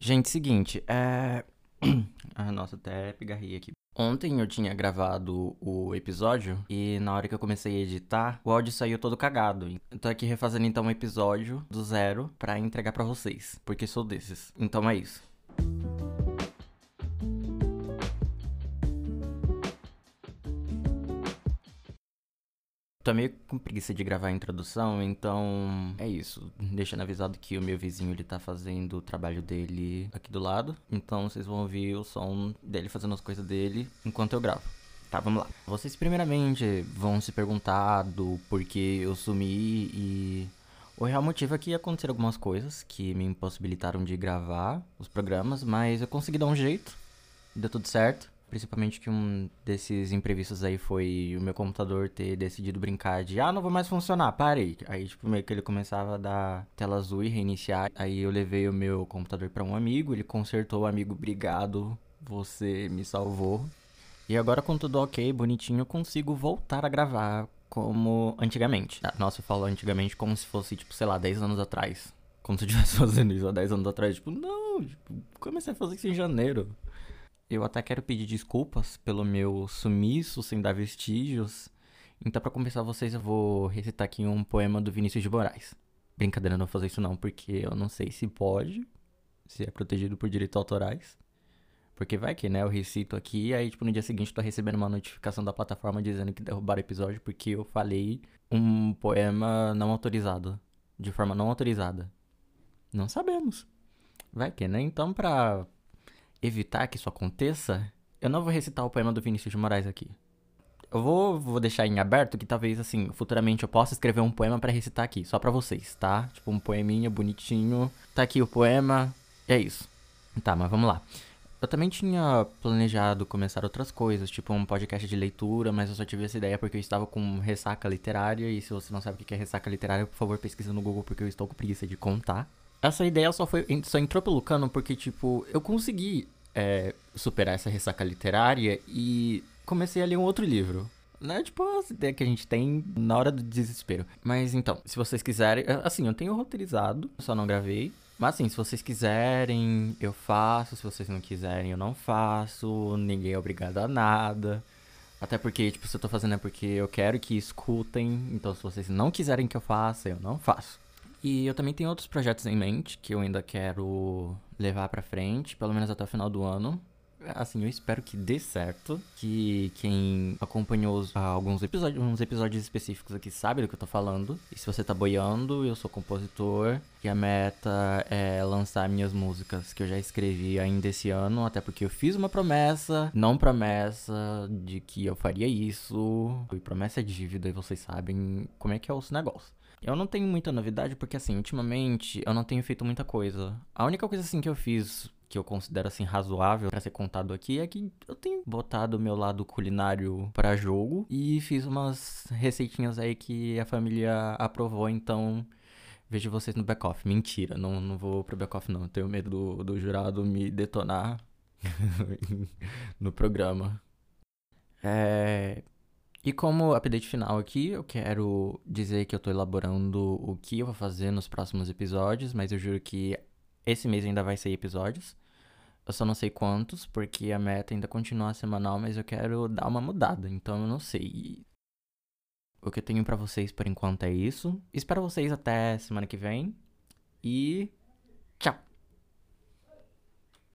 Gente, seguinte, é. nossa, até pigarrei aqui. Ontem eu tinha gravado o episódio e na hora que eu comecei a editar, o áudio saiu todo cagado. Eu tô aqui refazendo então um episódio do zero pra entregar pra vocês, porque sou desses. Então é isso. Tô meio com preguiça de gravar a introdução, então é isso. Deixando avisado que o meu vizinho ele tá fazendo o trabalho dele aqui do lado. Então vocês vão ouvir o som dele fazendo as coisas dele enquanto eu gravo. Tá, vamos lá. Vocês primeiramente vão se perguntar do porquê eu sumi e o real motivo é que aconteceram algumas coisas que me impossibilitaram de gravar os programas, mas eu consegui dar um jeito. Deu tudo certo. Principalmente que um desses imprevistos aí foi o meu computador ter decidido brincar de ah, não vou mais funcionar, parei. Aí, tipo, meio que ele começava a dar tela azul e reiniciar. Aí eu levei o meu computador para um amigo, ele consertou, amigo, obrigado, você me salvou. E agora com tudo ok, bonitinho, eu consigo voltar a gravar como antigamente. Ah, nossa, eu falo antigamente como se fosse, tipo, sei lá, 10 anos atrás. Como se eu estivesse fazendo isso há 10 anos atrás. Tipo, não, tipo, comecei a fazer isso em janeiro. Eu até quero pedir desculpas pelo meu sumiço sem dar vestígios. Então, para começar vocês, eu vou recitar aqui um poema do Vinícius de Moraes. Brincadeira, não vou fazer isso não, porque eu não sei se pode, se é protegido por direitos autorais. Porque vai que, né, eu recito aqui e aí, tipo, no dia seguinte tô recebendo uma notificação da plataforma dizendo que derrubaram o episódio porque eu falei um poema não autorizado. De forma não autorizada. Não sabemos. Vai que, né? Então, pra evitar que isso aconteça, eu não vou recitar o poema do Vinícius de Moraes aqui. Eu vou, vou deixar em aberto que talvez, assim, futuramente eu possa escrever um poema para recitar aqui, só para vocês, tá? Tipo, um poeminha bonitinho. Tá aqui o poema, é isso. Tá, mas vamos lá. Eu também tinha planejado começar outras coisas, tipo um podcast de leitura, mas eu só tive essa ideia porque eu estava com ressaca literária. E se você não sabe o que é ressaca literária, por favor, pesquisa no Google porque eu estou com preguiça de contar. Essa ideia só foi só entrou pelo cano porque, tipo, eu consegui é, superar essa ressaca literária e comecei a ler um outro livro. Né? Tipo, as ideias que a gente tem na hora do desespero. Mas então, se vocês quiserem. Assim, eu tenho roteirizado, só não gravei. Mas assim, se vocês quiserem, eu faço. Se vocês não quiserem, eu não faço. Ninguém é obrigado a nada. Até porque, tipo, se eu tô fazendo é porque eu quero que escutem. Então, se vocês não quiserem que eu faça, eu não faço. E eu também tenho outros projetos em mente que eu ainda quero levar para frente, pelo menos até o final do ano. Assim, eu espero que dê certo. Que quem acompanhou os, alguns episódios, uns episódios específicos aqui sabe do que eu tô falando. E se você tá boiando, eu sou compositor. E a meta é lançar minhas músicas que eu já escrevi ainda esse ano. Até porque eu fiz uma promessa, não promessa de que eu faria isso. E promessa é dívida, e vocês sabem como é que é os negócios. Eu não tenho muita novidade porque, assim, ultimamente eu não tenho feito muita coisa. A única coisa, assim, que eu fiz que eu considero assim razoável para ser contado aqui é que eu tenho botado o meu lado culinário para jogo e fiz umas receitinhas aí que a família aprovou, então vejo vocês no back-off. Mentira, não, não vou pro back-off não, tenho medo do, do jurado me detonar no programa. É, e como update final aqui, eu quero dizer que eu tô elaborando o que eu vou fazer nos próximos episódios, mas eu juro que esse mês ainda vai sair episódios. Eu só não sei quantos, porque a meta ainda continua semanal, mas eu quero dar uma mudada, então eu não sei. O que eu tenho para vocês por enquanto é isso. Espero vocês até semana que vem. E